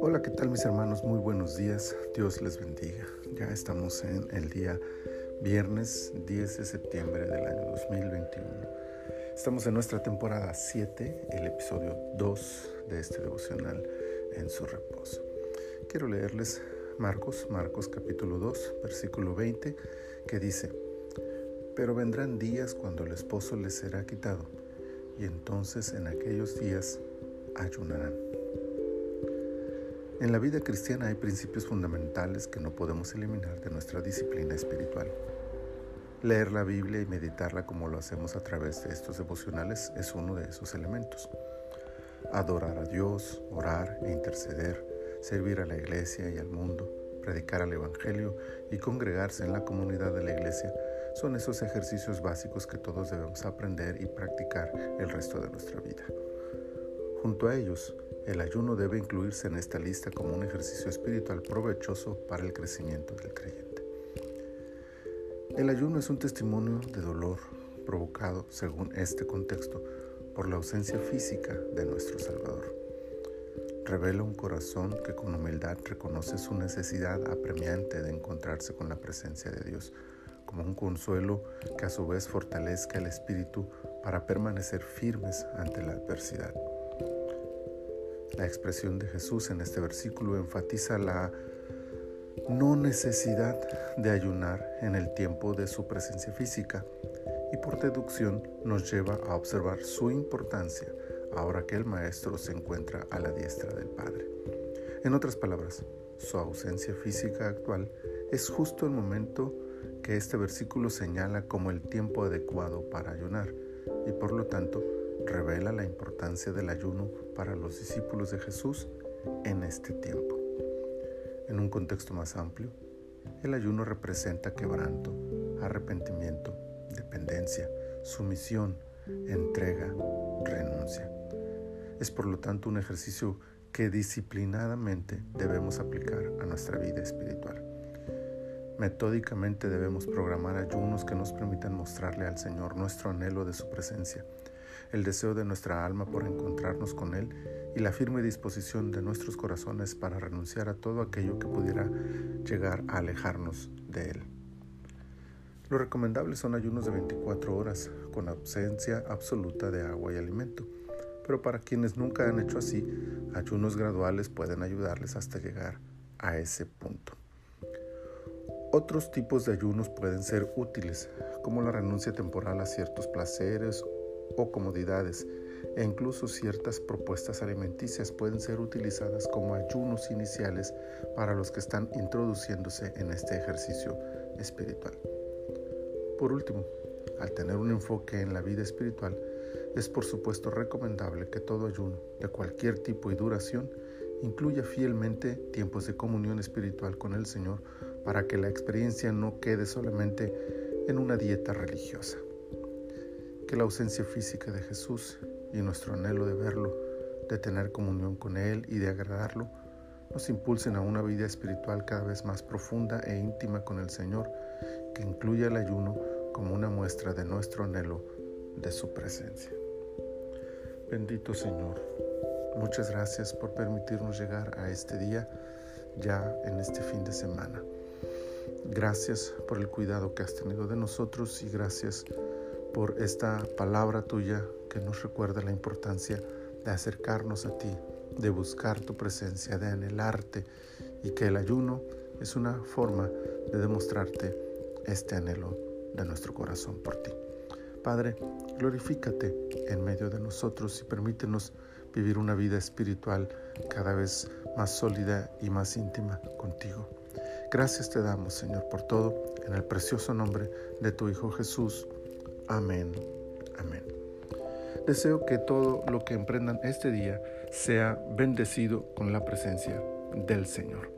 Hola, ¿qué tal mis hermanos? Muy buenos días. Dios les bendiga. Ya estamos en el día viernes 10 de septiembre del año 2021. Estamos en nuestra temporada 7, el episodio 2 de este devocional en su reposo. Quiero leerles Marcos, Marcos capítulo 2, versículo 20, que dice, Pero vendrán días cuando el esposo les será quitado, y entonces en aquellos días ayunarán. En la vida cristiana hay principios fundamentales que no podemos eliminar de nuestra disciplina espiritual. Leer la Biblia y meditarla como lo hacemos a través de estos devocionales es uno de esos elementos. Adorar a Dios, orar e interceder, servir a la iglesia y al mundo, predicar al Evangelio y congregarse en la comunidad de la iglesia son esos ejercicios básicos que todos debemos aprender y practicar el resto de nuestra vida. Junto a ellos, el ayuno debe incluirse en esta lista como un ejercicio espiritual provechoso para el crecimiento del creyente. El ayuno es un testimonio de dolor provocado, según este contexto, por la ausencia física de nuestro Salvador. Revela un corazón que con humildad reconoce su necesidad apremiante de encontrarse con la presencia de Dios, como un consuelo que a su vez fortalezca el espíritu para permanecer firmes ante la adversidad. La expresión de Jesús en este versículo enfatiza la no necesidad de ayunar en el tiempo de su presencia física y por deducción nos lleva a observar su importancia ahora que el Maestro se encuentra a la diestra del Padre. En otras palabras, su ausencia física actual es justo el momento que este versículo señala como el tiempo adecuado para ayunar y por lo tanto revela la importancia del ayuno para los discípulos de Jesús en este tiempo. En un contexto más amplio, el ayuno representa quebranto, arrepentimiento, dependencia, sumisión, entrega, renuncia. Es por lo tanto un ejercicio que disciplinadamente debemos aplicar a nuestra vida espiritual. Metódicamente debemos programar ayunos que nos permitan mostrarle al Señor nuestro anhelo de su presencia el deseo de nuestra alma por encontrarnos con Él y la firme disposición de nuestros corazones para renunciar a todo aquello que pudiera llegar a alejarnos de Él. Lo recomendable son ayunos de 24 horas, con ausencia absoluta de agua y alimento, pero para quienes nunca han hecho así, ayunos graduales pueden ayudarles hasta llegar a ese punto. Otros tipos de ayunos pueden ser útiles, como la renuncia temporal a ciertos placeres o comodidades e incluso ciertas propuestas alimenticias pueden ser utilizadas como ayunos iniciales para los que están introduciéndose en este ejercicio espiritual. Por último, al tener un enfoque en la vida espiritual, es por supuesto recomendable que todo ayuno, de cualquier tipo y duración, incluya fielmente tiempos de comunión espiritual con el Señor para que la experiencia no quede solamente en una dieta religiosa que la ausencia física de Jesús y nuestro anhelo de verlo, de tener comunión con Él y de agradarlo, nos impulsen a una vida espiritual cada vez más profunda e íntima con el Señor, que incluya el ayuno como una muestra de nuestro anhelo de su presencia. Bendito Señor, muchas gracias por permitirnos llegar a este día ya en este fin de semana. Gracias por el cuidado que has tenido de nosotros y gracias por esta palabra tuya que nos recuerda la importancia de acercarnos a ti, de buscar tu presencia, de anhelarte y que el ayuno es una forma de demostrarte este anhelo de nuestro corazón por ti. Padre, glorifícate en medio de nosotros y permítenos vivir una vida espiritual cada vez más sólida y más íntima contigo. Gracias te damos, Señor, por todo, en el precioso nombre de tu Hijo Jesús. Amén. Amén. Deseo que todo lo que emprendan este día sea bendecido con la presencia del Señor.